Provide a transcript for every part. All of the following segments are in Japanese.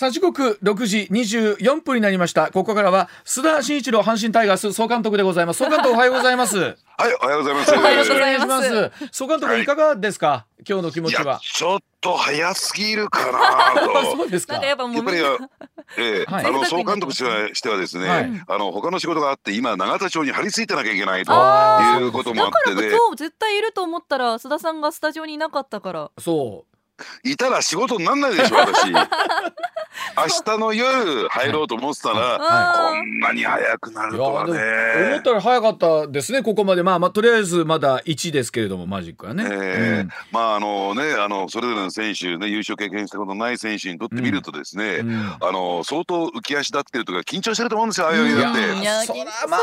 さあ時刻6時24分になりました。ここからは須田慎一郎阪神タイガース総監督でございます。総監督おはようございます。はい、おはようございます。おはようございお願ますします。総監督いかがですか、今日の気持ちは。ちょっと早すぎるかなと。そうですか。やっぱもうやっぱりええはい。あの総監督してはしてはですね、はい。あの他の仕事があって今永田町に張り付いてなきゃいけないとあいうこともあだからってね今日絶対いると思ったら須田さんがスタジオにいなかったから。そいたら仕事になんないでしょ 私。明日の夜入ろうと思ってたら、あこんなに早くなるとはでも思ねったら早かったですねここまで。まあまあとりあえずまだ1ですけれどもマジックはね、ええ。まああのねあのそれぞれの選手ね優勝経験したことない選手にとってみるとですね、うん。うんあの相当浮き足立ってるとか緊張してると思うんですよああいううんだって。そまあ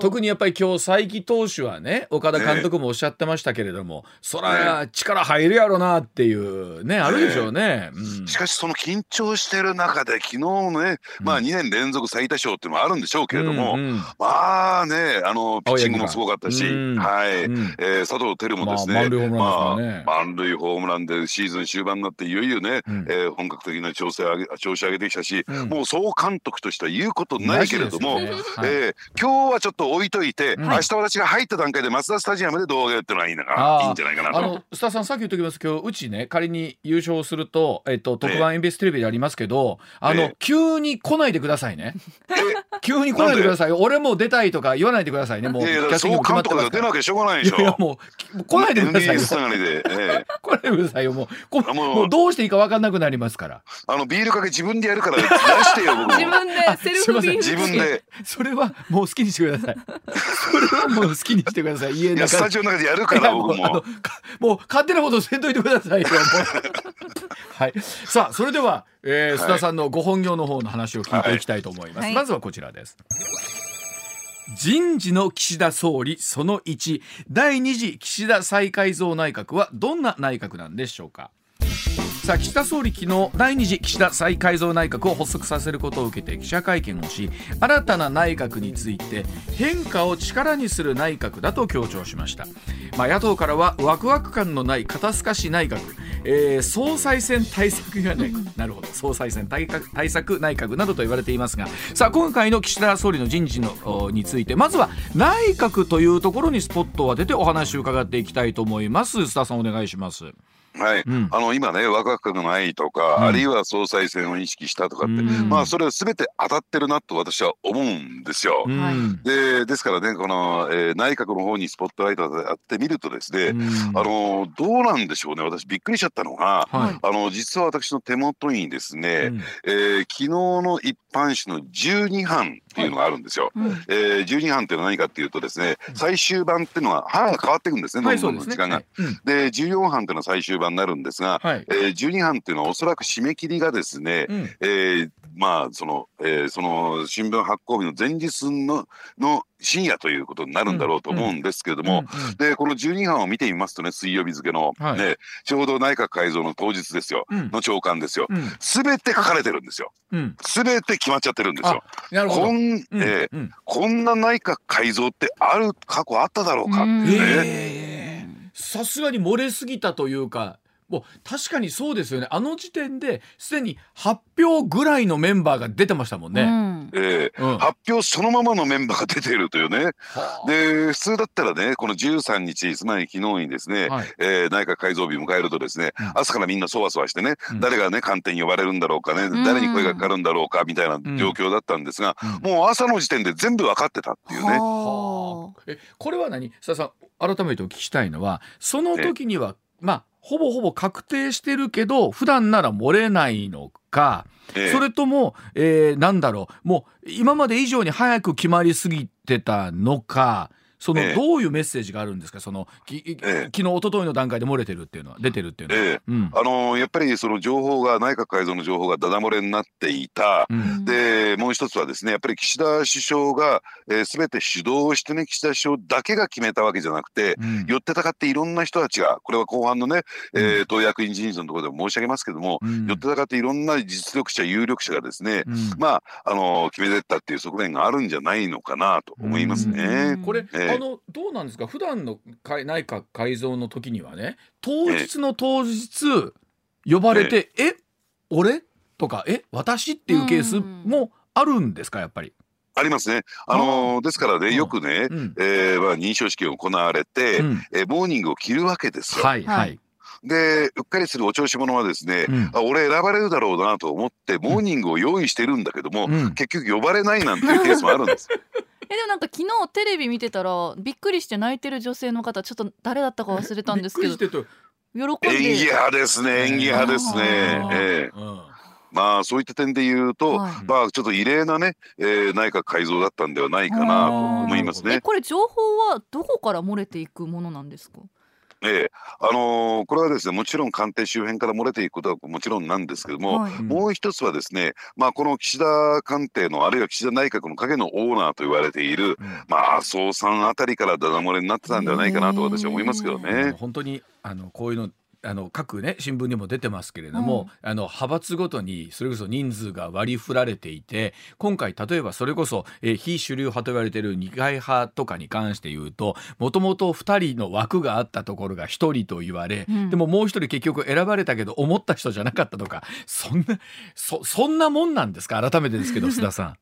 特にやっぱり今日佐伯投手はね岡田監督もおっしゃってましたけれども、そら力入るやろなっていうねあるでしょうね。うん。しかしその緊張してる中で昨日のね、まあ2年連続最多勝っていうのもあるんでしょうけれども、うんうんまあねあのピッチングもすごかったし、うん。はい、うん。えー佐藤輝もですね、まあ満塁ホームランでシーズン終盤になっていよいよね、うん。えー本格的な調整を上げ調子上げてきたし、うん。もう総監督としては言うことないけれども、ね。はい。えー今日はちょっと置いといて、うん。明日私が入った段階でマツダスタジアムで動画やってのはいいのいいんじゃないかなと。あのスタさんさっき言っときます今日うちね仮に優勝すると、えっと、特番 MBS テレビでありますけど、あの、ええ急に来ないでくださいね。え急に来ないでください。俺もう出たいとか言わないでくださいね。もうキャスティング総も決まってますから監督が出なきゃしょうがないでしょ。いやもう来ないでくださいよ。来ないでくださいよ。もうもう。どうしていいか分かんなくなりますから。あのビールかけ自分でやるから出してよ僕も。自分でセルフビール。自分で。それはもう好きにしてください。それはもう好きにしてください。家いの中で。やスタジオの中でやるから僕も。もう勝手なことせんといてくださいよ。もう はい。さあそれでは、えー、はい。須田さんのご本業の方の話を聞いていきたいと思います、はい。まずはこちらです。人事の岸田総理その1第2次岸田再改造内閣はどんな内閣なんでしょうか？さあ岸田総理昨日第2次岸田再改造内閣を発足させることを受けて記者会見をし新たな内閣について変化を力にする内閣だと強調しました、まあ、野党からはワクワク感のない肩透かし内閣、えー総裁選対策がない なるほど。総裁選対策対策内閣などと言われていますがさあ今回の岸田総理の人事のおについてまずは内閣というところにスポットを当ててお話を伺っていきたいと思います。須田さんお願いしますはい、うん。あの今ねワクワクがないとか、うん。あるいは総裁選を意識したとかって、うん。まあそれは全て当たってるなと私は思うんですよ。でですからねこの、えー内閣の方にスポットライトを当てみるとですね、うん。あのどうなんでしょうね私びっくりしちゃったのが、はい。あの実は私の手元にですね、うん。えー昨日の一般紙の12版っていうのがあるんですよ。うんえー、12版っていうのは何かっていうとですね最終版っていうのは版が変わっていくんですね、はい、ど。んどん時間が。はいうんで14版っていうのは最終版になるんですが、はい。えー、12版っていうのはおそらく締め切りがですね、うんえーまあその、えーその新聞発行日の前日のの深夜ということになるんだろうと思うんですけれども、うんでこの12版を見てみますとね水曜日付の、はいねちょうど内閣改造の当日ですよ、うんの長官ですよ。うんすべて書かれてるんですよ。うんすべて決まっちゃってるんですよ。なるほど。こん、うんえーうんこんな内閣改造ってある過去あっただろうか、うんねええさすがに漏れすぎたというか。もう確かにそうですよね。あの時点ですでに発表ぐらいのメンバーが出てましたもんね。うん。えーうん。発表そのままのメンバーが出ているというね。はあ。で普通だったらねこの13日つまり昨日にですね、はい。えー内閣改造日を迎えるとですね、うん。朝からみんなそわそわしてね、うん。誰がね官邸に呼ばれるんだろうかね、ん。誰に声がかかるんだろうかみたいな状況だったんですが、もう朝の時点で全部分かってたっていうね。はあ。えこれは何？佐々さん改めてお聞きしたいのはその時にはまあほぼほぼ確定してるけど普段なら漏れないのか、ええ。それとも、えーなんだろうもう今まで以上に早く決まりすぎてたのかそのええ。どういうメッセージがあるんですか？そのきええ。昨日一昨日の段階で漏れてるっていうのは出てるっていうのは。ええ。うん。あのーやっぱりその情報が内閣改造の情報がダダ漏れになっていた。うん。でもう一つはですねやっぱり岸田首相が、えー、全て主導してね岸田首相だけが決めたわけじゃなくて、うん。寄ってたかっていろんな人たちがこれは後半のね、えー、党役員人事のところでも申し上げますけども、うん。寄ってたかっていろんな実力者有力者がですね、うん。まああのー決めてったっていう側面があるんじゃないのかなと思いますうねん。これ、ええあのどうなんですか？普段の改内閣改造の時にはね当日の当日呼ばれて「え俺?」とかえ？私っていうケースもあるんですか？やっぱり。ありますね。あのーですからね、うん。よくね、うん。えーまあ、認証式が行われて、うん。えーモーニングを着るわけですよ。はいはい。で、うっかりするお調子者はですね、うん。あ俺選ばれるだろうなと思って、モーニングを用意してるんだけども、うん。結局呼ばれないなんていうケースもあるんです。えでもなんか昨日テレビ見てたらびっくりして泣いてる女性の方ちょっと誰だったか忘れたんですけどびっくりしてると喜んで。演技派ですね、演技派ですね。ええ。うんまあそういった点で言うと、はい。まあちょっと異例なね、えー内閣改造だったんではないかなと思いますえね。これ情報はどこから漏れていくものなんですか？ええ。あのーこれはですねもちろん官邸周辺から漏れていくことはもちろんなんですけども、はい。うん。もう一つはですね、まあ、この岸田官邸のあるいは岸田内閣の影のオーナーと言われている、うん。まあ、麻生さんあたりからダダ漏れになってたんではないかなと私は思いますけどあのね。本当にあのこういうのあの各ね新聞にも出てますけれども、あの派閥ごとにそれこそ人数が割り振られていて今回例えばそれこそ、えー非主流派と言われている二階派とかに関して言うともともと2人の枠があったところが1人と言われ、うん。でももう1人結局選ばれたけど思った人じゃなかったとかそんなそそんなもんなんですか？改めてですけど須田さん。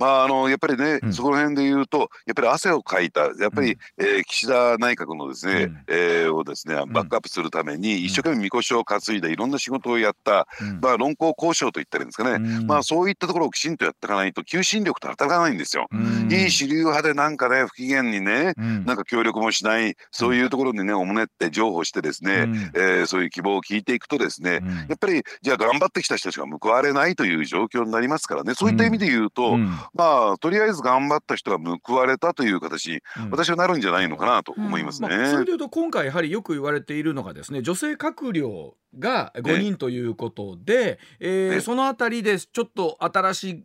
まあ、あのやっぱりね、うん。そこら辺で言うとやっぱり汗をかいたやっぱり、うん。えー岸田内閣のですね、うん。えーをですねバックアップするために、一生懸命みこしを担いでいろんな仕事をやった、うん。まあ、論功交渉と言ったらいいんですかね、うん。まあ、そういったところをきちんとやっていかないと求心力と働かないんですよ。うん。いい主流派でなんかね不機嫌にねうん。なんか協力もしないそういうところにねおもねって譲歩してですね、うん。えーそういう希望を聞いていくとですね、うん。やっぱりじゃあ頑張ってきた人たちが報われないという状況になりますからね。そういった意味で言うと、うんまあとりあえず頑張った人が報われたという形にうん。私はなるんじゃないのかなと思いますね。まあ、それでいうと今回やはりよく言われているのがですね女性閣僚が5人ということで、えーねそのあたりでちょっと新しい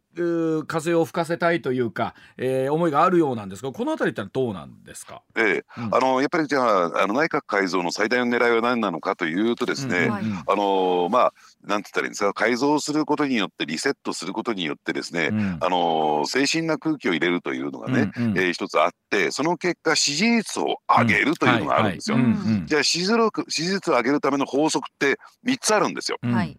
風を吹かせたいというか、えー思いがあるようなんですがこのあたりってどうなんですか、ええ。うん。あのやっぱりじゃああの内閣改造の最大の狙いは何なのかというとですね、うんはいあのまあなんて言ったらいいんですか？改造することによってリセットすることによってですね、うん。あの精神な空気を入れるというのがね、うんうん。えー一つあってその結果支持率を上げるというのがあるんですよ。じゃあ支持率支持率を上げるための法則って3つあるんですよ。うんはい。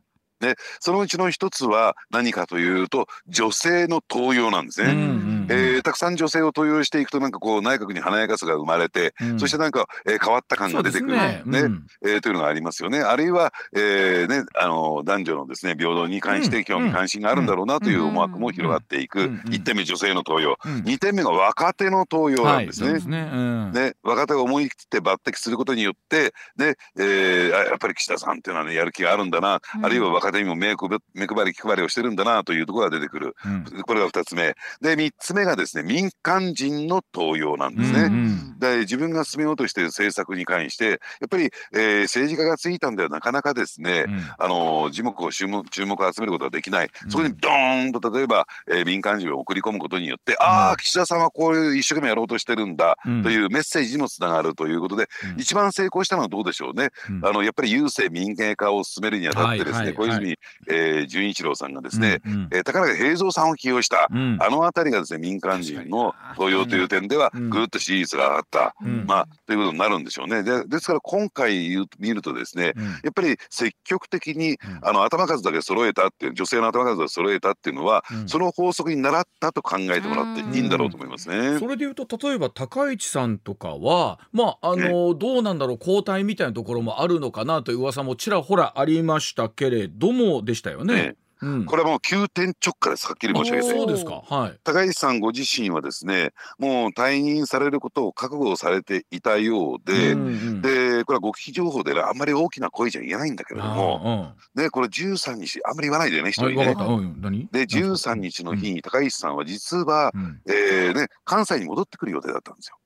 そのうちの1つは何かというと女性の登用なんですね。うんうんえーたくさん女性を登用していくとなんかこう内閣に華やかさが生まれて、うん。そしてなんか、えー変わった感が出てくるね。ね。うん。えーというのがありますよね。あるいは、えーね、あの男女のですね平等に関して興味関心があるんだろうなという思惑も広がっていく、うん。うん。1点目女性の登用。うん。2点目が若手の登用なんですね。はいね。うん。ね、若手が思い切って抜擢することによって、ね。えーあやっぱり岸田さんっていうのはねやる気があるんだな、うん。あるいは若手にも目配目配り気配りをしてるんだなというところが出てくる。うん。これが2つ目。で3つ目がですね民間人の登用なんですね。うんうん。で自分が進めようとしている政策に関してやっぱり、えー政治家がついたんではなかなかですね、うん。あの樹木を注目注目を集めることができない、うん。そこにドーンと例えば、えー民間人を送り込むことによって、ああ岸田さんはこういう一生懸命やろうとしてるんだ、うん。というメッセージにもつながるということで、うん。一番成功したのはどうでしょうね、うん。あのやっぱり郵政民営化を進めるにあたってですね、はいはい小泉、えー純一郎さんがですね、うんうん。えー宝塚平蔵さんを起用した、うん。あの辺りがですね民間人の登用という点ではうん。ぐーっと支持率が上がった、うん。まあ、ということになるんでしょうね。でですから今回見るとですねうん。やっぱり積極的にうん。あの頭数だけ揃えたっていう女性の頭数を揃えたっていうのは、うん。その法則に習ったと考えてもらっていいんだろうと思いますね。それでいうと例えば高市さんとかはまああのどうなんだろう交代みたいなところもあるのかなという噂もちらほらありましたけれどもでしたよね。ねうん、これはもう急転直下ですはっきり申し上げて。そうですか。はい。高市さんご自身はですねもう退任されることを覚悟されていたようで、うんうん。でこれは極秘情報であんまり大きな声じゃ言えないんだけれども、あね、これ13日あんまり言わないでねあ人に？で13日の日に高市さんは実は、うん。えーね、関西に戻ってくる予定だったんですよ。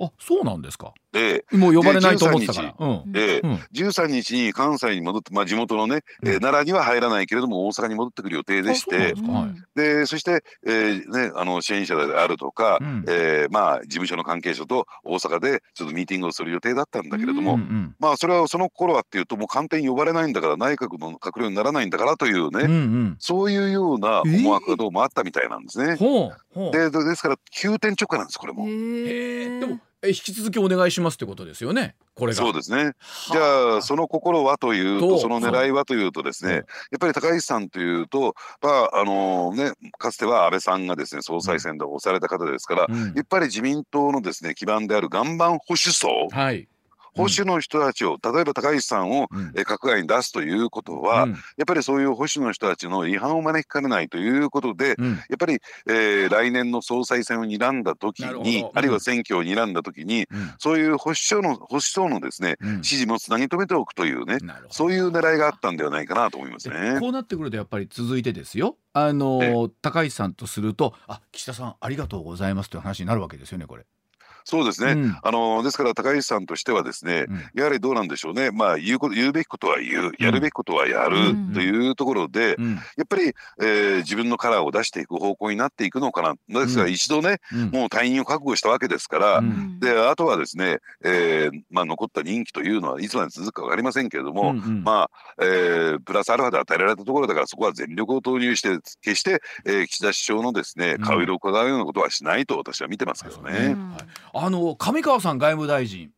あそうなんですか。でもう呼ばれないと思ってたから。うん。でうん13日に関西に戻って、まあ、地元のね、えーうん奈良には入らないけれども大阪に戻ってくる予定でしてですかはいでそして、えーね、あの支援者であるとか、うんえーまあ、事務所の関係者と大阪でちょっとミーティングをする予定だったんだけれども、うんうんまあそれはその頃はっていうともう官邸に呼ばれないんだから内閣の閣僚にならないんだからというね、うんうん。そういうような思惑がどうもあったみたいなんですね。ほうほう。ででですから急転直下なんですこれも。でもえ引き続きお願いしますってことですよね？これが。そうですね。はじゃあその心はというととその狙いはというとですねうん。やっぱり高市さんというとまああのねかつては安倍さんがですね総裁選で押された方ですからうん。やっぱり自民党のですね基盤である岩盤保守層はい保守の人たちを例えば高市さんをうん。え閣外に出すということは、うん。やっぱりそういう保守の人たちの違反を招きかねないということで、うん。やっぱり、えー来年の総裁選を睨んだ時に、ど。あるいは選挙を睨んだ時に、うん。そういう保守層の保守層のですね、うん。支持もつなぎ止めておくというね、そういう狙いがあったんではないかなと思いますでね。こうなってくるとやっぱり続いてですよ。あのえ。高市さんとするとあ岸田さんありがとうございますという話になるわけですよねこれ。そうですね。うん。あのですから高市さんとしてはですね、うん。やはりどうなんでしょうね。まあ言うこと言うべきことは言う、やるべきことはやるうん。というところで、うん。やっぱり、えー自分のカラーを出していく方向になっていくのかな。ですからうん。一度ね、うん。もう退任を覚悟したわけですから、うん。であとはですね、えーまあ、残った任期というのはいつまで続くか分かりませんけれども、うんうん。まあえープラスアルファで与えられたところだからそこは全力を投入して決して、えー岸田首相のですねうん。顔色を伺うようなことはしないと私は見てますけどね。うん。はいあの上川さん外務大臣。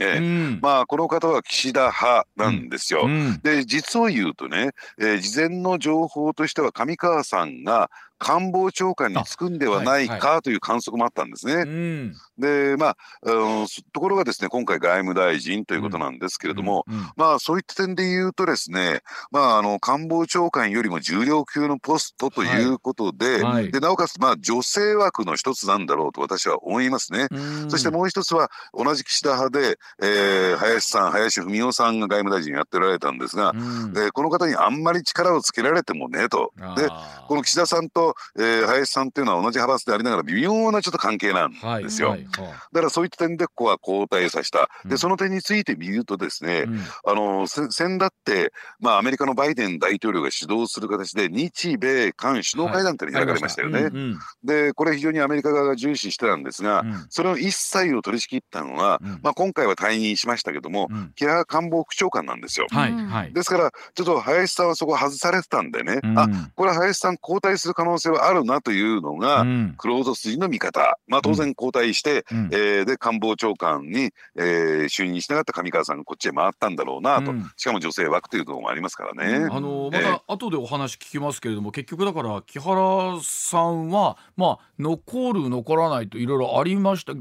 えーうんまあこの方は岸田派なんですよ。うんで実を言うとね、えー事前の情報としては上川さんが官房長官に就くんではないかという観測もあったんですね。うん。でまあ、あところがですね今回外務大臣ということなんですけれども、うんまあそういった点で言うとですね、まああの官房長官よりも重量級のポストということで、はい。でなおかつまあ女性枠の一つなんだろうと私は思いますね。うん。そしてもう一つは同じ岸田派で、えー林さん林文雄さんが外務大臣やっておられたんですが、うん。でこの方にあんまり力をつけられてもねと。でこの岸田さんと、えー林さんっていうのは同じ派閥でありながら微妙なちょっと関係なんはいですよ。はいはだからそういった点でここは交代させた。うんでその点について見るとですね、いうんあのせ先だって、まあ、アメリカのバイデン大統領が主導する形で日米韓首脳会談っていうのが開かれましたよね。うんうんでこれ非常にアメリカ側が重視してたんですが、うんそれの一切を取り仕切ったのは、うんまあ、今回は退任しましたけども、うん木原官房副長官なんですよ。はいうんはい。ですからちょっと林さんはそこ外されてたんでね、うんあこれは林さん交代する可能性はあるなというのが、うん。クローズ筋の見方、まあ、当然交代して、うん。えーで官房長官に、えー就任しなかった上川さんがこっちへ回ったんだろうなと、うん。しかも女性枠というところもありますからね。あのええまた後でお話聞きますけれども、結局だから木原さんはまあ残る残らないといろいろありました。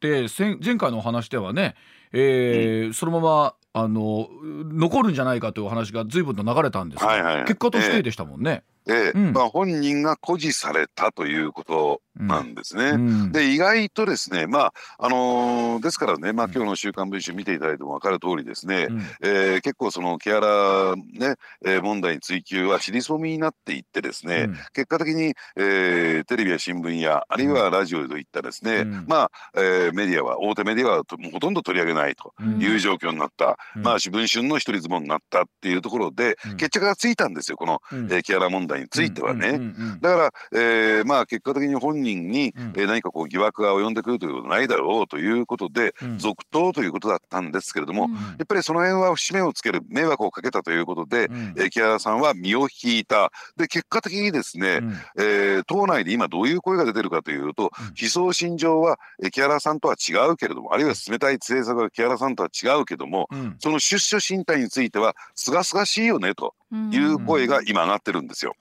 で前前回のお話ではね、えーそのままあの残るんじゃないかというお話が随分と流れたんですが、はいはいはい。結果としてでしたもんね。で、うん。まあ、本人が誇示されたということなんですね。うん。で意外とですねまああのーですからね、まあうん、今日の「週刊文春」見ていただいても分かる通りですね、うん。えー結構その木原、ねえー問題に追及は尻そみになっていってですね、うん。結果的に、えーテレビや新聞やあるいはラジオといったですね、うん。まあ、えーメディアは大手メディアはほとんど取り上げないとうん。いう状況になった、うん。まあ文春の一人相撲になったっていうところで、うん。決着がついたんですよこの、うん。えー木原問題についてはね。だから、えーまあ、結果的に本人に、うん。えー何かこう疑惑が及んでくるということないだろうということで、うん。続投ということだったんですけれども、うん。やっぱりその辺は節目をつける迷惑をかけたということで、うん。えー木原さんは身を引いた。で結果的にですね、うん。えー党内で今どういう声が出てるかというと、うん。思想信条は、えー木原さんとは違うけれどもあるいは進めたい政策は木原さんとは違うけどもうん。その出処進退についてはすがすがしいよねという声が今上がってるんですよ。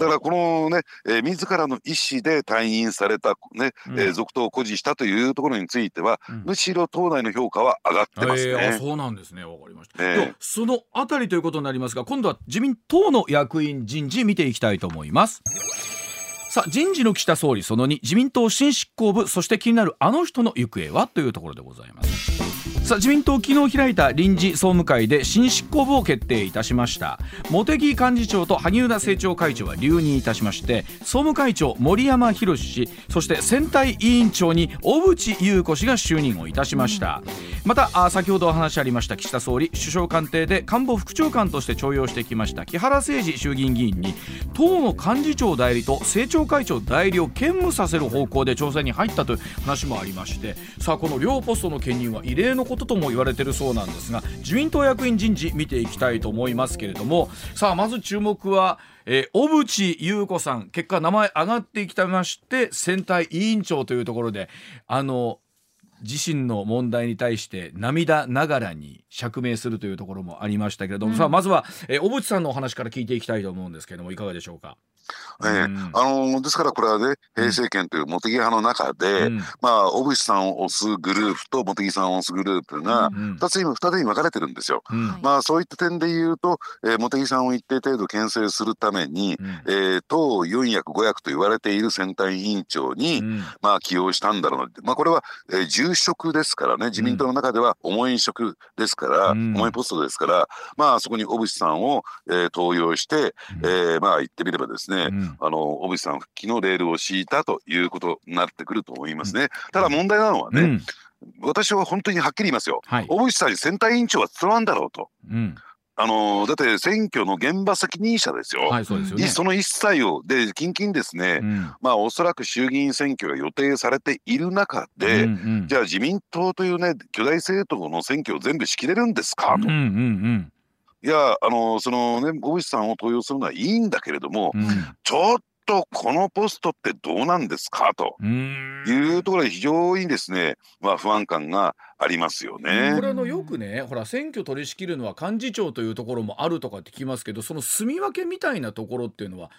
だからこのね、えー自らの意思で退任された、ねうん。えー続投を誇示したというところについては、うん。むしろ党内の評価は上がってますえー。そうなんですね。わかりました、ええ。ではそのあたりということになりますが今度は自民党の役員人事見ていきたいと思いますさあ人事の岸田総理その2自民党新執行部そして気になるあの人の行方はというところでございます。さあ自民党昨日開いた臨時総務会で新執行部を決定いたしました。茂木幹事長と萩生田政調会長は留任いたしまして総務会長森山博氏そして選対委員長に小渕優子氏が就任をいたしました、またあ先ほどお話ありました岸田総理首相官邸で官房副長官として重用してきました木原誠二衆議院議員に党の幹事長代理と政調会長代理を兼務させる方向で調整に入ったという話もありましてさあこの両ポストの兼任は異例のこととも言われているそうなんですが自民党役員人事見ていきたいと思いますけれどもさあまず注目はえー小渕優子さん結果名前上がってきてまして選対委員長というところであの自身の問題に対して涙ながらに釈明するというところもありましたけれども、うんさあまずは、えー小渕さんのお話から聞いていきたいと思うんですけれどもいかがでしょうか？ええ。うん。あのですからこれはね平成権という茂木派の中で、うん。まあ小渕さんを推すグループと茂木さんを推すグループがうん。2つに二つに分かれてるんですよ。うん。はい。まあそういった点で言うと、えー、茂木さんを一定程度牽制するために、うん。えー党四役五役と言われている選対委員長に、うん。まあ起用したんだろうなって。まあこれは、えー、重職ですからね。自民党の中では重い職ですから、うん。重いポストですからまあそこに小渕さんを、えー登用して、えーまあ言ってみればですね、うんあの小渕さん復帰のレールを敷いたということになってくると思いますね。ただ問題なのはね、うん私は本当にはっきり言いますよ。はい小渕さんに選対委員長は務まんだろうと。うんあのだって選挙の現場責任者ですよ。はいそすよね。その一切をで近々ですね、うんまあおそらく衆議院選挙が予定されている中で、うんうんじゃあ自民党というね巨大政党の選挙を全部仕切れるんですか？と。うんうんいやあのそのね小渕さんを登用するのはいいんだけれども、うん。ちょっとこのポストってどうなんですか？とうん。いうところで非常にですね、まあ、不安感がありますよこね。れあのよくねほら選挙取り仕切るのは幹事長というところもあるとかって聞きますけどその住み分けみたいなところっていうのは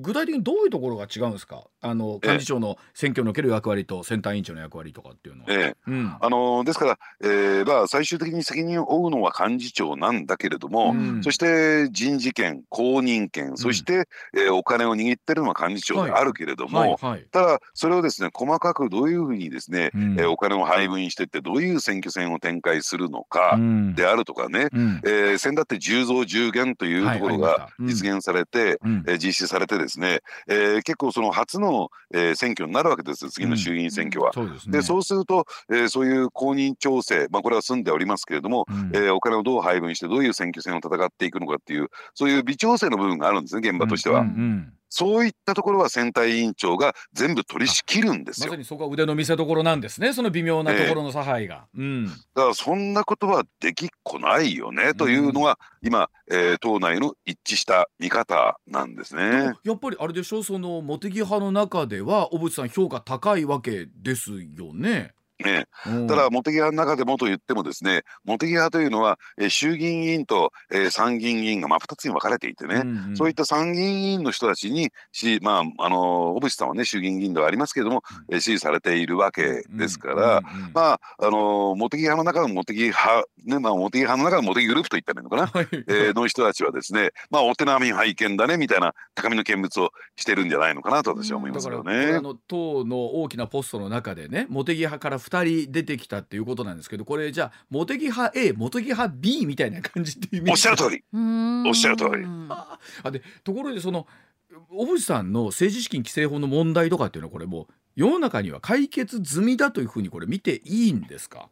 具体的にどういうところが違うんですか？あのええ幹事長の選挙における役割と選対委員長の役割とかっていうのは。ええ。うん。あのですから、えーまあ、最終的に責任を負うのは幹事長なんだけれども、うん。そして人事権公認権そして、えーお金を握ってるのは幹事長であるけれども、はい。はいただそれをですね細かくどういうふうにですね、うん。えーお金を配分してってどういう選挙戦を展開するのかうん。であるとかね、うん。えー先だって10増10減というところが実現されて、うん。えー実施されてですね、えー結構その初の、えー選挙になるわけです次の衆議院選挙は。そうですね。でそうすると、えーそういう公認調整、まあ、これは済んでおりますけれども、うん。えーお金をどう配分してどういう選挙戦を戦っていくのかっていうそういう微調整の部分があるんですね現場としては、うんうんそういったところは選対委員長が全部取り仕切るんですよまさにそこは腕の見せ所なんですねその微妙なところの差配が。うんだからそんなことはできっこないよねというのが今、えー党内の一致した見方なんですね。やっぱりあれでしょ？その茂木派の中では小渕さん評価高いわけですよね。ね、うん。ただ茂木派の中でもと言ってもですね茂木派というのは、えー衆議院議員と、えー参議院議員が真っ二つに分かれていてね、うんうん。そういった参議院議員の人たちにし、まあ、あの小渕さんはね衆議院議員ではありますけれども、えー支持されているわけですから、うんうんうんまああの茂木派の中の茂木派ねまあ茂木派の中の茂木グループと言ったらいいのかな、はい。えーの人たちはですねまあお手並み拝見だねみたいな高みの見物をしてるんじゃないのかなと私は思いますよだからこれあね。の党の大きなポストの中でね茂木派から2人出てきたっていうことなんですけどこれじゃあ茂木派 A 茂木派 B みたいな感じっておっしゃる通り。おっしゃる通り。あでところでその小渕さんの政治資金規正法の問題とかっていうのはこれもう世の中には解決済みだというふうにこれ見ていいんですか？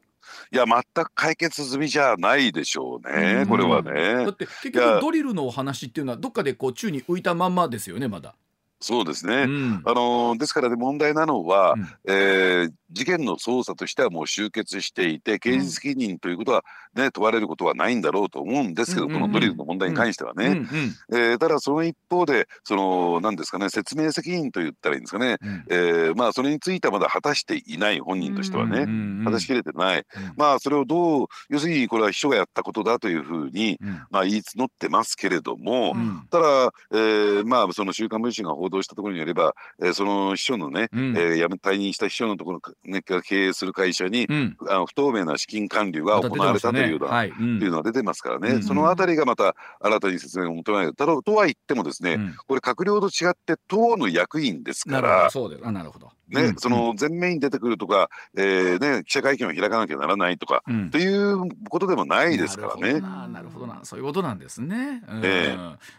いや全く解決済みじゃないでしょうね、うん。これはだねっ。て結局ドリルのお話っていうのはどっかでこう宙に浮いたまんまですよねまだ。そうですね、うん。あのーですからね問題なのは、うん。えー事件の捜査としてはもう終結していて刑事責任ということは、ね問われることはないんだろうと思うんですけど、このドリルの問題に関してはね。うえーただその一方でその何ですかね説明責任と言ったらいいんですかね、うん。えーまあそれについてはまだ果たしていない本人としてはね、果たしきれてない、うん。まあそれをどう要するにこれは秘書がやったことだというふうに、うん。まあ、言い募ってますけれども、うん。ただ、えーまあその週刊文春が報道したところによれば、えーその秘書のね、うん。えー辞め退任した秘書のところ、ね、が経営する会社に、うん。あの不透明な資金管理が行われたというはい。うん。いうのは出てますからね、うんそのあたりがまた新たに説明を求められるだろうとは言ってもですね、うん。これ閣僚と違って党の役員ですから。なるほど。ね、うん。その前面に出てくるとか、えーね、記者会見を開かなきゃならないとか、うん。ということでもないですからね。なるほどななるほどな。そういうことなんですね。うん。ええ。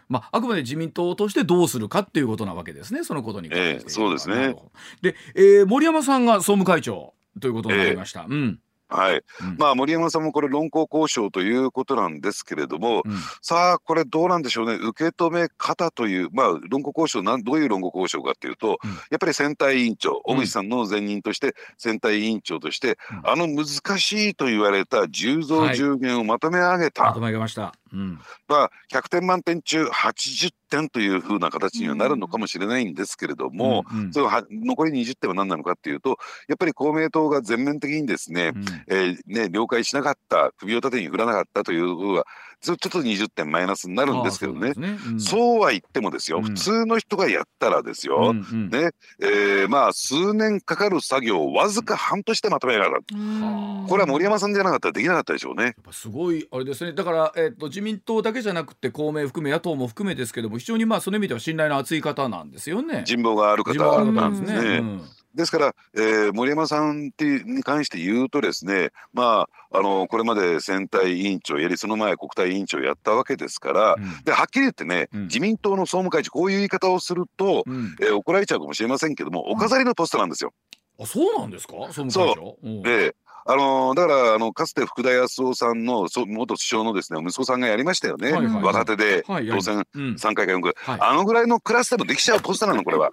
まああくまで自民党としてどうするかっていうことなわけですね。そのことに関して言えばええそうですね。で、えー森山さんが総務会長ということになりました。うん。はい、うん。まあ森山さんもこれ論功交渉ということなんですけれども、うん。さあこれどうなんでしょうね。受け止め方というまあ論功交渉なんどういう論功交渉かっていうと、うん。やっぱり選対委員長うん。小渕さんの前任として選対委員長として、うん。あの難しいと言われた10増はい10減をまとめ上げた、まとめ上げました。うん。まあ、100点満点中80点というふうな形にはなるのかもしれないんですけれども、うんうん。そのは残り20点は何なのかっていうとやっぱり公明党が全面的にですね,、うん。えーね了解しなかった首を縦に振らなかったということはちょちょっと20点マイナスになるんですけどね。そうなんですね。うん。そうは言ってもですよ、うん。普通の人がやったらですよ、うんうん。ね。えーまあ数年かかる作業をわずか半年でまとめ上がる。うん。これは森山さんじゃなかったらできなかったでしょうね。やっぱすごいあれですね。だから、えっと自民党だけじゃなくて公明含め野党も含めですけども非常にまあその意味では信頼の厚い方なんですよね。人望がある方なんですね。ですから、えー森山さんに関して言うとですね、まあ、あのこれまで選対委員長やりその前国対委員長やったわけですから、うん。ではっきり言ってね、うん。自民党の総務会長こういう言い方をすると、うん。えー怒られちゃうかもしれませんけどもお飾りのポストなんですよ。あそうなんですか？総務会長？うん。であのだからあのかつて福田康夫さんのそ元首相のですね息子さんがやりましたよね、はいはいはい。若手ではい当選うん。3回か4回、はい。あのぐらいのクラスでもできちゃうポストなのこれは。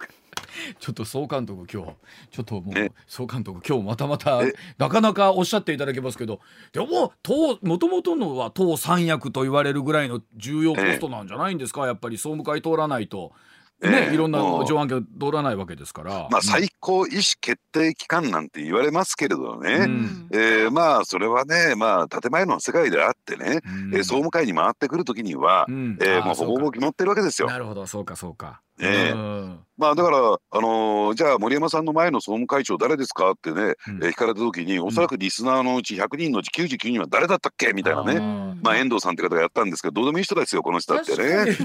ちょっと総監督今日。ちょっともうね。総監督今日またまたえ？なかなかおっしゃっていただけますけど。でも党もともとのは党三役と言われるぐらいの重要ポストなんじゃないんですか、やっぱり総務会通らないと。ね、ええいろんな上案件通らないわけですから。まあ、最高意思決定機関なんて言われますけれどね、うん。えーまあそれはねまあ建前の世界であってね、うん。えー総務会に回ってくる時には、うん。えーあもうほぼほぼ決まってるわけですよ。なるほど。そうかそうか。ええ。うんまあだから、あのーじゃあ森山さんの前の総務会長誰ですかってね、うんえー聞かれた時におそらくリスナーのうち100人のうち99人は誰だったっけみたいなね。まあ遠藤さんって方がやったんですけどどうでもいい人ですよこの人だって確ね。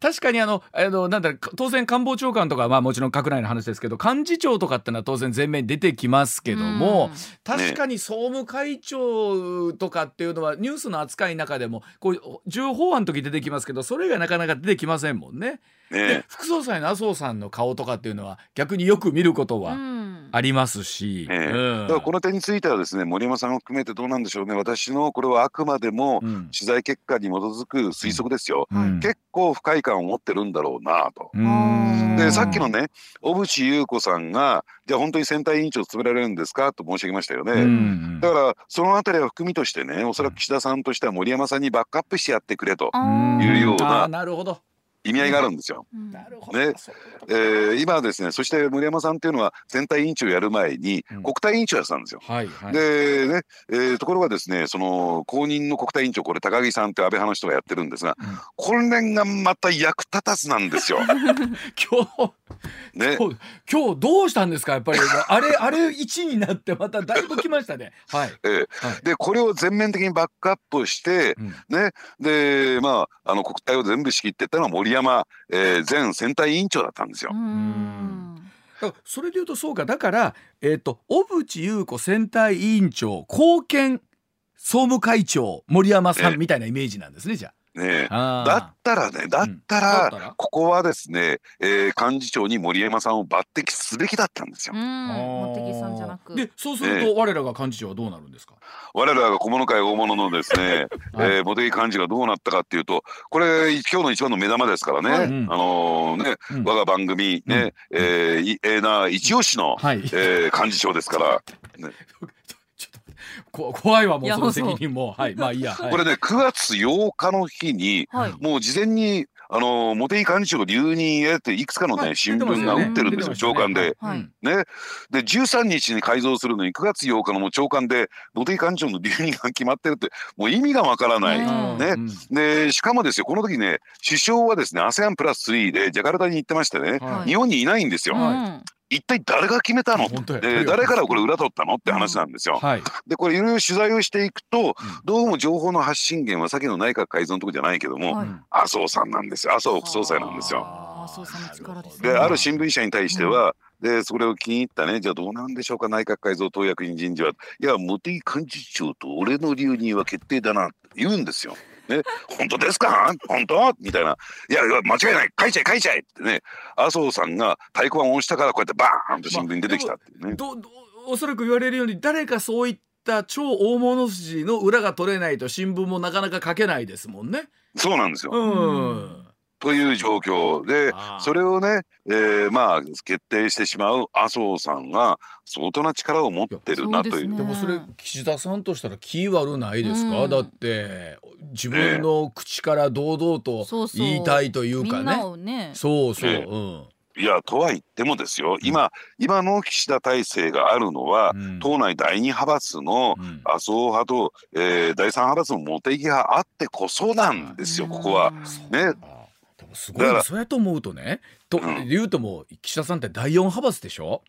確かにあのあのなんだ当然官房長官とかはまあもちろん閣内の話ですけど幹事長とかってのは当然前面に出てきますけども、確かに総務会長とかっていうのはニュースの扱いの中でもこう重要法案の時出てきますけどそれがなかなか出てきませんもんね。でね副総裁の麻生さんの顔とかっていうのは逆によく見ることうはんありますし。ええうんだからこの点についてはですね森山さんを含めてどうなんでしょうね私のこれはあくまでもうん取材結果に基づく推測ですよ。うん結構不快感を持ってるんだろうなと。うんでさっきのね小渕優子さんがじゃあ本当に選対委員長を務められるんですかと申し上げましたよね。うんだからそのあたりは含みとしてねおそらく岸田さんとしては森山さんにバックアップしてやってくれとうんいうようななるほど。意味合いがあるんですよ。うんなるほど。ねそうえー今はですねそして森山さんっていうのは選対委員長をやる前にうん国対委員長やってたんですよ。はいはい。でね、えーところがですねその後任の国対委員長これ高木さんって安倍派の人がやってるんですが、うんこれがまた役立たずなんですよ。今日ね今日今日どうしたんですか？やっぱりあれあれ一になってまただいぶ来ましたね。はい。えーはいでこれを全面的にバックアップして、うんねでまああの国対を全部仕切っていったのは森山、えー前選対委員長だったんですよ。それで言うとそうかだからえっ、と小渕優子選対委員長貢献総務会長森山さえんみたいなイメージなんですねじゃねあ。あー。だったらねだったら,、ここはですね、えー幹事長に森山さんを抜擢すべきだったんですよ。うん。じゃなく。でそうすると我らが幹事長はどうなるんですか？我らが小物会大物のですね、はい。えー茂木幹事がどうなったかっていうとこれ今日の一番の目玉ですからね、あのーね、うん。我が番組ね、えーいえーな一押しの、はい。えー幹事長ですから、ちょっとこ怖いわもうその責任も。はい。まあいいや。はい。これね9月8日の日にはい。もう事前にあのー茂木幹事長留任へっていくつかのね、はい。新聞が打ってるんですよ、長官で。ね、で13日に改造するのに9月8日のもう長官で茂木幹事長の留任が決まってるってもう意味がわからない。うん。ね。うん。でしかもですよこの時ね首相はですね ASEAN プラス3でジャカルタに行ってましてね、はい。日本にいないんですよ。は一体誰が決めたの？本当や。で誰からこれ裏取ったの？って話なんですよ。はい。でこれいろいろ取材をしていくとどうも情報の発信源はさっきの内閣改造のとこじゃないけども、麻生さんなんですよ。麻生副総裁なんですよ。である新聞社に対しては、でそれを気に入ったねじゃあどうなんでしょうか内閣改造党役員人事は。いや茂木幹事長と俺の留任は決定だなって言うんですよ。ね、本当ですか？本当？みたいな「いやいや間違いない書いちゃえ書いちゃえ」ってね麻生さんが太鼓判を押したからこうやってバーンと新聞に出てきたっていうね。どどおそらく言われるように誰かそういった超大物筋の裏が取れないと新聞もなかなか書けないですもんね。そうなんですよ。うん。という状況でそれをね、えーまあ決定してしまう麻生さんが相当な力を持ってるなという。ね。でもそれ岸田さんとしたら気悪ないですか、うん。だって自分の口から堂々と言いたいというみんかね。なをね。そうそう、いやとは言ってもですよ。今今の岸田体制があるのは、うん。党内第二派閥のうん。麻生派と、えー第三派閥の茂木派あってこそなんですよ、ここは。うんねもすごいなそうやと思うとねと、うん。言うとも岸田さんって第四派閥でしょ？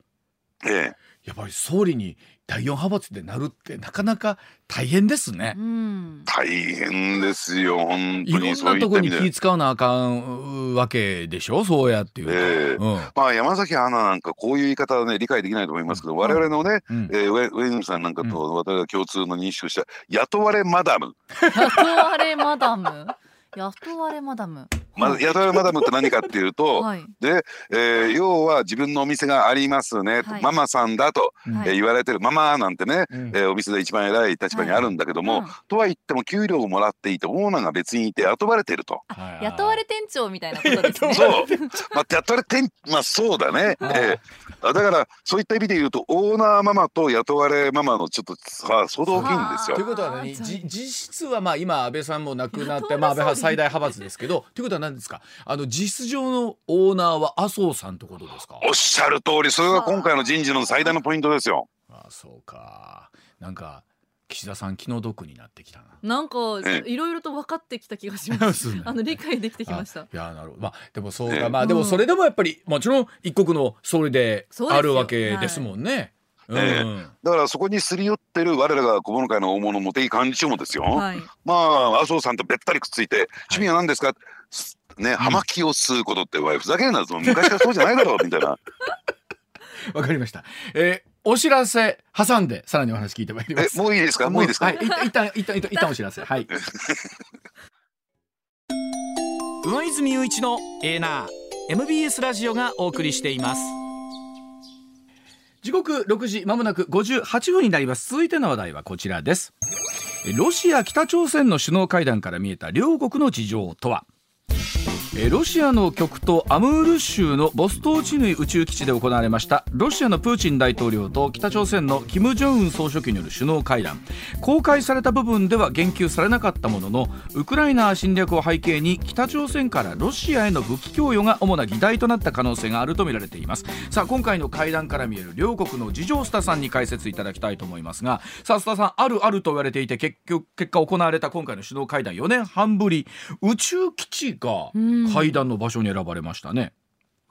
ええ。やっぱり総理に第四派閥でなるってなかなか大変ですね。う。ん。大変ですよ本いろん当にそうないとこに。気使わなあかんわけでしょ？そうやっていうと。ええ。うん。まあ山崎アナなんかこういう言い方はね理解できないと思いますけど、我々のね、うん。えーウェウェイヌさんなんかと私が共通の認識をした雇われマダム、雇われマダム？雇われマダムま、雇われマダムって何かっていうと、はい。で、えー要は自分のお店がありますね、はい。ママさんだと、うんはい。えー言われてるママなんてね、うん。えーお店で一番偉い立場にあるんだけども、うんとは言っても給料をもらっていてオーナーが別にいて雇われていると。はい雇われ店長みたいなことですね。そう、まあ、雇われてんまあそうだね、はい。えーあだからそういった意味で言うとオーナーママと雇われママのちょっとさ相当大きいんですよ。という。ことは何？あーじ実質はまあ今安倍さんも亡くなってまあ安倍派最大派閥ですけどということは何？ですか？あの実質上のオーナーは麻生さんってことですか？おっしゃる通りそれが今回の人事の最大のポイントですよ。あそうか。なんか岸田さん気の毒になってきたな。なんかえいろいろと分かってきた気がします。あの理解できてきました。あいやなるほど。まあでもそうか、ええ。まあでもそれでもやっぱりもちろん一国の総理であるわけですもんね。ええ。うんだからそこにすり寄ってる我らが小物会の大物茂木幹事長もですよ、はい。まあ麻生さんとべったりくっついて趣味は何ですか、すね葉巻を吸うことってお前ふざけるなぞ昔からそうじゃないだろうみたいな。わかりました。えーお知らせ挟んでさらにお話聞いてまいります。えもういいですか？もういいですか、はい、一旦一旦一旦お知らせ。はい。上泉雄一のエーナー。MBS ラジオがお送りしています。時刻6時まもなく58分になります。続いての話題はこちらです。えロシア北朝鮮の首脳会談から見えた両国の事情とは？えロシアの極東アムール州のボストーチヌイ宇宙基地で行われました。ロシアのプーチン大統領と北朝鮮のキム・ジョンウン総書記による首脳会談。公開された部分では言及されなかったもののウクライナ侵略を背景に北朝鮮からロシアへの武器供与が主な議題となった可能性があるとみられています。さあ今回の会談から見える両国の事情を須田さんに解説いただきたいと思いますがさあ須田さんあるあると言われていて結局結果行われた今回の首脳会談4年半ぶり。宇宙基地がうん。会談の場所に選ばれましたね。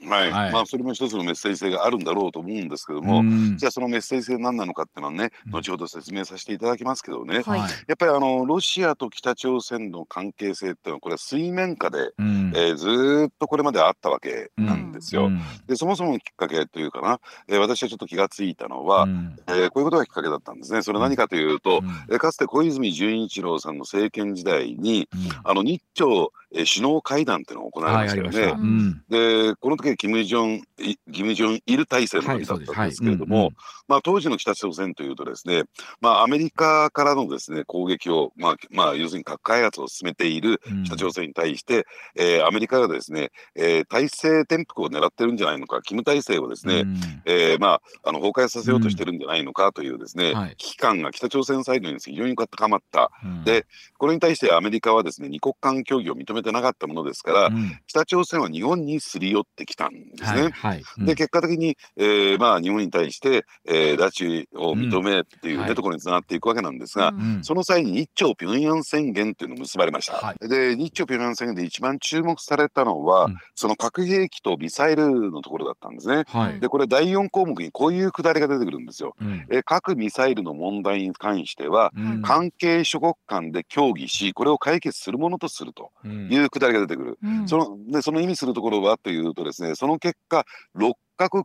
はい、はい。まあそれも一つのメッセージ性があるんだろうと思うんですけども、うん。じゃあそのメッセージ性何なのかっていうのはね、うん。後ほど説明させていただきますけどね、はい。やっぱりあのロシアと北朝鮮の関係性っていうのはこれは水面下で、うん。えーずーっとこれまであったわけなんですよ。うん。でそもそものきっかけというかな、えー私はちょっと気がついたのは、うん。えーこういうことがきっかけだったんですね。それ何かというと、うん。えーかつて小泉純一郎さんの政権時代にあの日朝、えー首脳会談っていうのが行われましたよね。ました。うん。でこの時はキム・ジョンイキム・ジョンイル体制の時だったんです。けれども、はいそうまあ、当時の北朝鮮というとですね、まあ、アメリカからのですね攻撃を、まあまあ、要するに核開発を進めているうん。北朝鮮に対して、えーアメリカがですね、えー体制転覆を狙ってるんじゃないのか、キム体制をですね、うん。えーまあ、あの崩壊させようとしてるんじゃないのかというですね、はい。危機感が北朝鮮サイドに非常に高まった、うん。でこれに対してアメリカはですね二国間協議を認めてなかったものですから、うん。北朝鮮は日本にすり寄ってきたんですね。はいはい。うん。で結果的に、えーまあ、日本に対して、えー拉致を認めっていうね、うん。はい。ところにつながっていくわけなんですが、その際に日朝平壌宣言っていうのが結ばれました。はで日朝平壌宣言で一番注目されたのは、うん。その核兵器とミサイルのところだったんですね。はい。でこれ第4項目にこういうくだりが出てくるんですよ。うん。えー核ミサイルの問題に関しては、うん。関係諸国間で協議しこれを解決するものとすると。うんいうくだりが出てくる。うん。そのでその意味するところはというとですねその結果6カ国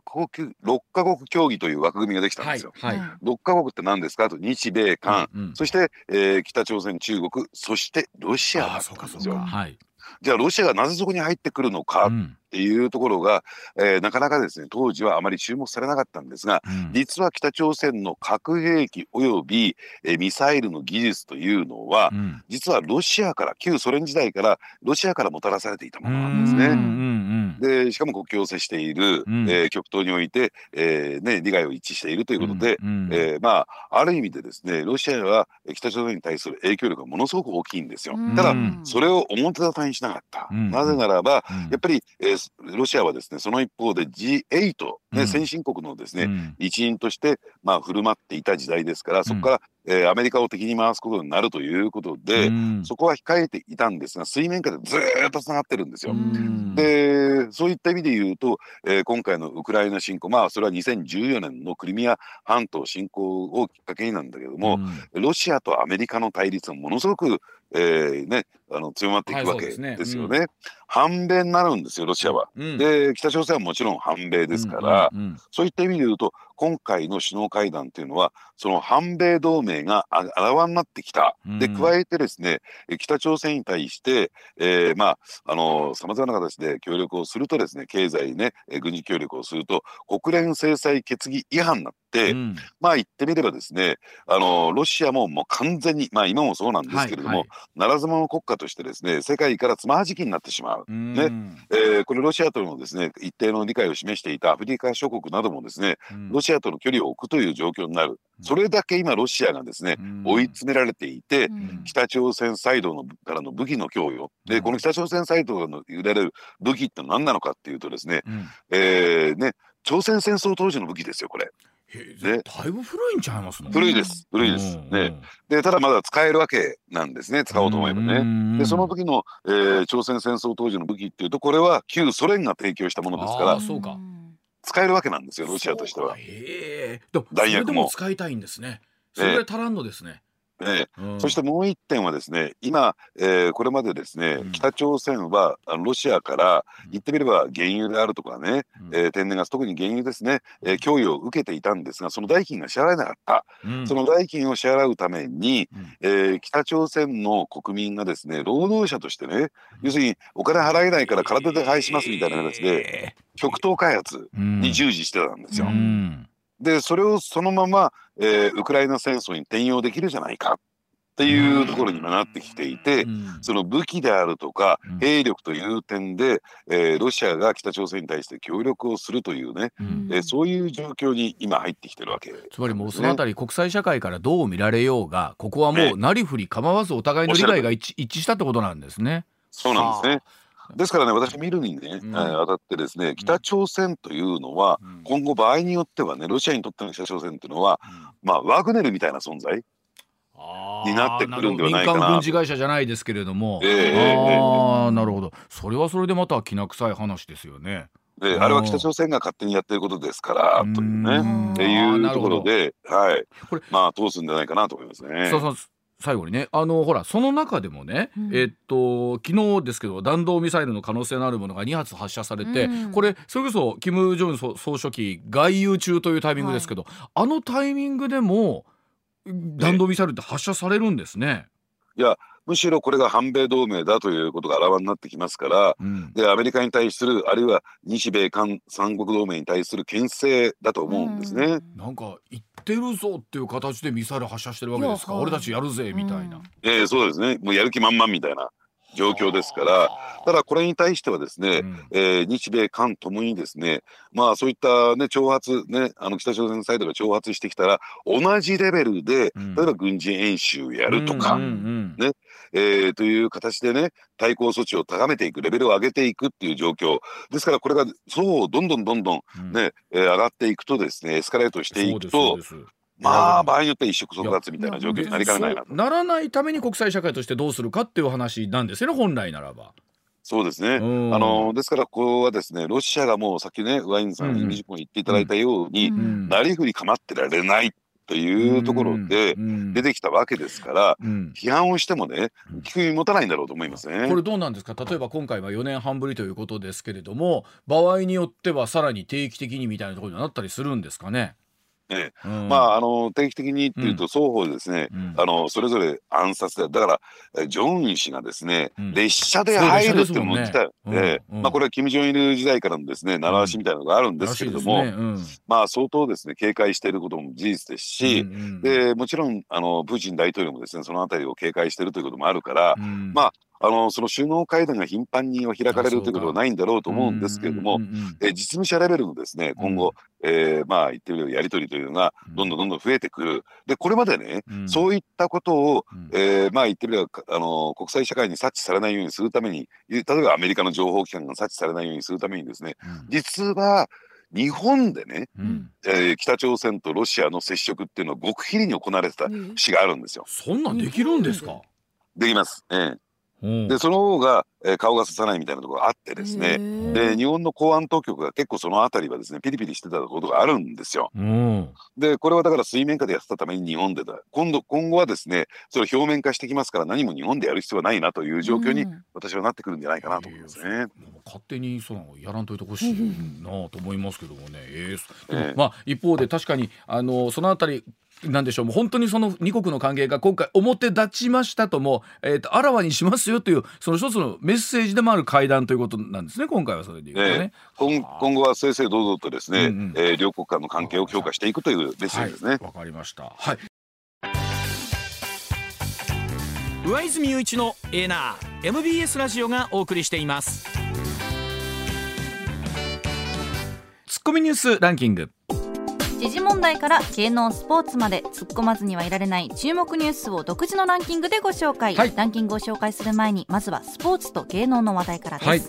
6カ国協議という枠組みができたんですよ。はいうん。6カ国って何ですか？と日米韓、うんそして、えー北朝鮮中国。そしてロシアだったんですよ。はい。じゃあロシアがなぜそこに入ってくるのか。っうんっていうところが、えーなかなかですね当時はあまり注目されなかったんですがうん。実は北朝鮮の核兵器および、えーミサイルの技術というのはうん。実はロシアから旧ソ連時代からロシアからもたらされていたものなんですね。うんうんでしかも国境を接している、うん。えー極東において、えーね、利害を一致しているということで、うんうんえーまあ、ある意味でですねロシアはえー北朝鮮に対する影響力がものすごく大きいんですよ。うん。ただうんそれを表沙汰にしなかった。うん。なぜならばうん。やっぱり、えーロシアはですねその一方で G8、ねうん。先進国のですね、うん。一員として、まあ、振る舞っていた時代ですからそこから、えーアメリカを敵に回すことになるということで、うん。そこは控えていたんですが水面下でずーっとつながってるんですよ。うん。でそういった意味で言うと、えー今回のウクライナ侵攻まあそれは2014年のクリミア半島侵攻をきっかけになんだけども、ロシアとアメリカの対立がものすごく、えーね、あの強まっていくわけですね。ですよね。反米になるんですよロシアは。うん。で北朝鮮はもちろん反米ですから、うんうんそういった意味で言うと今回の首脳会談っていうのはその反米同盟がああらわになってきた。でうん。加えてですねえ北朝鮮に対して、えーまああのさまざまな形で協力をするとですね経済ねえ軍事協力をすると国連制裁決議違反になって、うん。まあ言ってみればですねあのロシアももう完全にまあ今もそうなんですけれども、はいはい。ならず者の国家としてですね世界からつまはじきになってしまう。うん。えーこれロシアとのですね一定の理解を示していたアフリカ諸国などもですねうん。ロシアとの距離を置くという状況になる、それだけ今ロシアがですね、うん。追い詰められていて、うん。北朝鮮サイドのからの武器の供与。で、うん。この北朝鮮サイドからの揺れる武器って何なのかっていうとですね,、うんえーね朝鮮戦争当時の武器ですよこれへね。だいぶ古いんちゃいますの？古いです。古いです、ね。でただまだ使えるわけなんですね。使おうと思えばね、ねでその時の、えー朝鮮戦争当時の武器っていうとこれは旧ソ連が提供したものですからそうか。使えるわけなんですよロシアとしては。弾薬も。使いたいんですね。それで足らんのですね。ええうん。そしてもう一点はですね今、えーこれまでですね、うん。北朝鮮はロシアからうん。言ってみれば原油であるとかね、うん。えー天然ガス特に原油ですね、えー供与を受けていたんですがその代金が支払えなかった、うん。その代金を支払うために、うん。えー北朝鮮の国民がですね労働者としてね要するにお金払えないから体で返しますみたいな形でえ極東開発に従事してたんですよ。うんでそれをそのまま、えーウクライナ戦争に転用できるじゃないか。っていうところに今なってきていて、うん。その武器であるとかうん。兵力という点で、えーロシアが北朝鮮に対して協力をするというね、うん。えーそういう状況に今入ってきてるわけつまりもうそのあたり国際社会からどう見られようがここはもうなりふり構わずお互いの理解が一致一致したってことなんですね。そうなんですね。ですからね私見るにね、うん。えー当たってですね北朝鮮というのは、うん。今後場合によってはねロシアにとっての北朝鮮っていうのは、まあ、ワグネルみたいな存在になってくるんではないかな民間軍事会社じゃないですけれども、ええええああなるほど。それはそれでまたきな臭い話ですよね。でうんあれは北朝鮮が勝手にやってることですからというね。んっていうところで、はい。これ、まあ通すんじゃないかなと思いますね。そうそう最後にねあのほらその中でもね、うん。えっと昨日ですけど弾道ミサイルの可能性のあるものが2発発射されて、うん。これそれこそ金正恩総総書記外遊中というタイミングですけど、あのタイミングでも弾道ミサイルって発射されるんですね。むしろこれが反米同盟だということがあらわになってきますから、うん。でアメリカに対するあるいは日米韓三国同盟に対する牽制だと思うんですね。なんか言ってるぞっていう形でミサイル発射してるわけですか？はい。俺たちやるぜみたいな。ええそうですね。もうやる気満々みたいな状況ですから、ただこれに対してはですね、うん。えー日米韓ともにですねまあそういったね挑発ねあの北朝鮮サイドが挑発してきたら同じレベルでうん。例えば軍事演習やるとか、うんうんうん。ねえーという形でね対抗措置を高めていくレベルを上げていくっていう状況。ですからこれがそうどんどんどんどんうん。ね、えー上がっていくとですねエスカレートしていくとまあ場合によっては一触即発みたいな状況になりかねないなならないために国際社会としてどうするかっていう話なんですよね本来ならば。そうですね。うん。あのですからここはですねロシアがもうさっきねワインさんうん。に20分言っていただいたように、うん。うん。なりふり構ってられないというところでうん。出てきたわけですから、うん。批判をしてもねうん。聞く耳持たないんだろうと思いますね。これどうなんですか？例えば今回は4年半ぶりということですけれども場合によってはさらに定期的にみたいなところになったりするんですかね？ええうん。まああの定期的にっていうと双方ですね、うん。あのそれぞれ暗殺でだからえジョンウン氏がですね、うん。列車で入るっていうのたん。ねまあこれは金正日時代からのですね習わしみたいなのがあるんですけれども、ね。うん。まあ相当ですね警戒していることも事実ですし、うんうんでもちろんあのプーチン大統領もですねそのあたりを警戒しているということもあるから、うん。まああのその首脳会談が頻繁に開かれるということはないんだろうと思うんですけれども、え実務者レベルのですね今後、えーまあ言ってみればやり取りというのがどんどんどんどん増えてくる。でこれまでね、うん。そういったことを、うん。えーまあ言ってみればかあの国際社会に察知されないようにするために例えばアメリカの情報機関が察知されないようにするためにですねうん。実は日本でね、うん。えー北朝鮮とロシアの接触っていうのは極秘裏に行われてた節があるんですよ。そんなんできるんですか？できます。ええ。うんでその方が、えー顔がささないみたいなところがあってですね。で日本の公安当局が結構そのあたりはですねピリピリしてたことがあるんですよ。うん。でこれはだから水面下でやってたために日本でだ。今度今後はですねそれを表面化してきますから何も日本でやる必要はないなという状況に私はなってくるんじゃないかなと思いますね。もう勝手にそのやらんといてほしいなと思いますけどもね。えーでもええ。まあ一方で確かにあのそのあたりなんでしょうもう本当にその二国の関係が今回表立ちましたとも、えー、とあらわにしますよというその一つのメッセージでもある会談ということなんですね今回はそれで言うとね。今今後は正々堂々とですね、うんうんえー両国間の関係を強化していくというメッセージですね。はいわ、かりました。はい。上泉雄一のエナー MBS ラジオがお送りしていますツッコミニュースランキング。時事問題から芸能スポーツまで突っ込まずにはいられない注目ニュースを独自のランキングでご紹介、はい。ランキングを紹介する前にまずはスポーツと芸能の話題からです、はい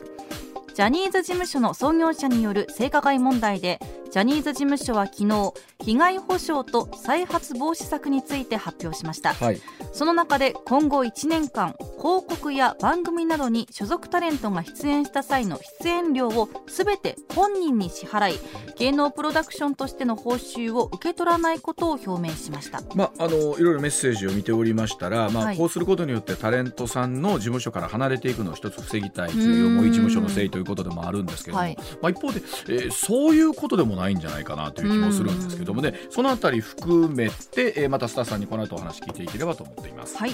ジャニーズ事務所の創業者による性加害問題でジャニーズ事務所は昨日被害補償と再発防止策について発表しました。はい。その中で今後1年間広告や番組などに所属タレントが出演した際の出演料を全て本人に支払い芸能プロダクションとしての報酬を受け取らないことを表明しました。まあ、あのいろいろメッセージを見ておりましたら、まあはい。こうすることによってタレントさんの事務所から離れていくのを一つ防ぎたいという思い事務所のせいということでもあるんですけれども、はい。まあ、一方で、えーそういうことでもないんじゃないかなという気もするんですけどもねそのあたり含めて、えーまたスタッフさんにこの後お話聞いていければと思っています。はい。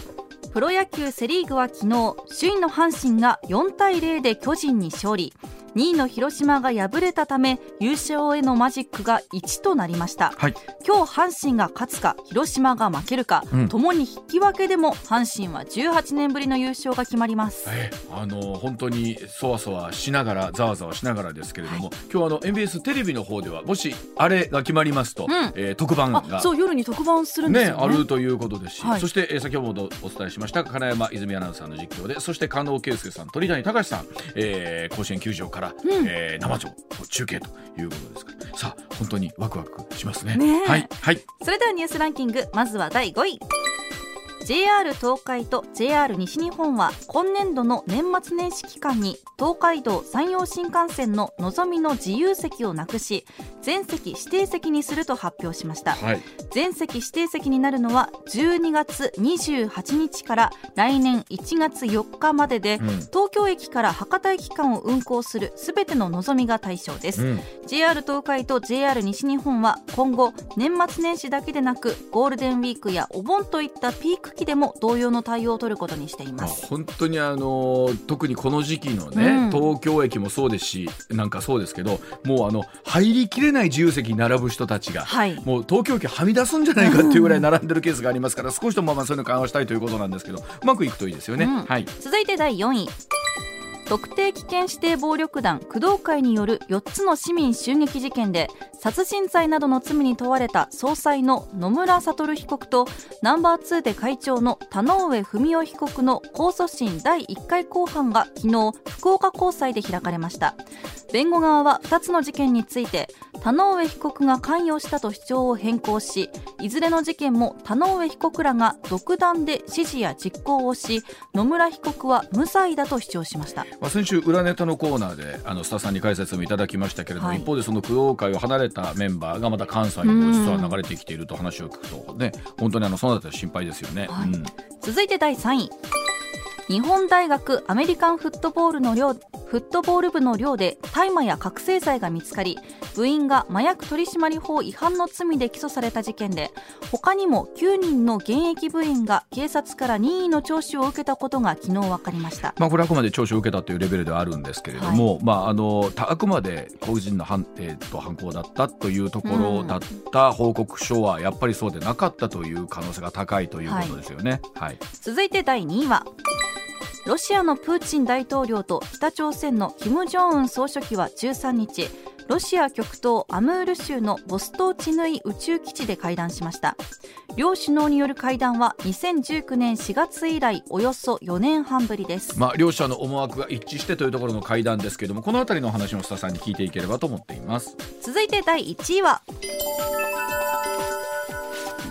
プロ野球セ・リーグは昨日首位の阪神が4対0で巨人に勝利2位の広島が敗れたため優勝へのマジックが1となりました。はい。今日阪神が勝つか広島が負けるか、うん。ともに引き分けでも阪神は18年ぶりの優勝が決まります。えーあの本当にそわそわしながらざわざわしながらですけれども、今日あの MBS テレビの方ではもしあれが決まりますと、ん。えー特番があそう夜に特番するんですよね。ねあるということですし、はい。そして、えー先ほどお伝えしました金山泉アナウンサーの実況でそして加納圭介さん鳥谷隆さん、えー甲子園球場から、えー生中中継ということですから。さあ本当にワクワクしますね。ねえ。はいはい。それではニュースランキングまずは第5位 JR 東海と JR 西日本は今年度の年末年始期間に東海道山陽新幹線ののぞみの自由席をなくし全席指定席にすると発表しました。はい。全席指定席になるのは12月28日から来年1月4日までで、うん。東京駅から博多駅間を運行するすべてののぞみが対象です、うん。JR 東海と JR 西日本は今後年末年始だけでなくゴールデンウィークやお盆といったピーク期でも同様の対応を取ることにしています。本当にあの特にこの時期のね、うん。東京駅もそうですしなんかそうですけどもうあの入りきれない自由席に並ぶ人たちが、はい。もう東京駅はみ出すんじゃないかっていうぐらい並んでるケースがありますから少しでもまあそういうの緩和したいということなんですけどうまくいくといいですよね。うん。はい。続いて第4位特定危険指定暴力団工藤会による4つの市民襲撃事件で殺人罪などの罪に問われた総裁の野村悟被告とナンバー2で会長の田上文雄被告の控訴審第1回公判が昨日福岡高裁で開かれました。弁護側は2つの事件について田上被告が関与したと主張を変更しいずれの事件も田上被告らが独断で指示や実行をし野村被告は無罪だと主張しました。まあ、先週裏ネタのコーナーであのスタッフさんに解説もいただきましたけれども、はい。一方でその工藤会を離れたメンバーがまた関西にも実は流れてきていると話を聞くとね本当にあのそのあたり心配ですよね。はい。うん。続いて第3位日本大学アメリカンフットボールの寮フフットボール部の寮で大麻や覚醒剤が見つかり部員が麻薬取締法違反の罪で起訴された事件で他にも9人の現役部員が警察から任意の聴取を受けたことが昨日分かりました、まあ、これはあくまで聴取を受けたというレベルではあるんですけれども、まあ、あのあくまで個人の犯,、えー、と犯行だったというところだった報告書はやっぱりそうでなかったという可能性が高いということですよね。はい。続いて第2位はロシアのプーチン大統領と北朝鮮の金正恩総書記は13日ロシア極東アムール州のボストーチヌイ宇宙基地で会談しました。両首脳による会談は2019年4月以来およそ4年半ぶりです。まあ、両者の思惑が一致してというところの会談ですけれどもこの辺りの話も須田さんに聞いていければと思っています。続いて第1位は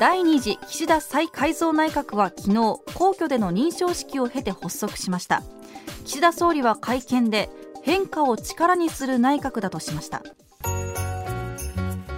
第2次岸田再改造内閣は昨日皇居での認証式を経て発足しました。岸田総理は会見で変化を力にする内閣だとしました。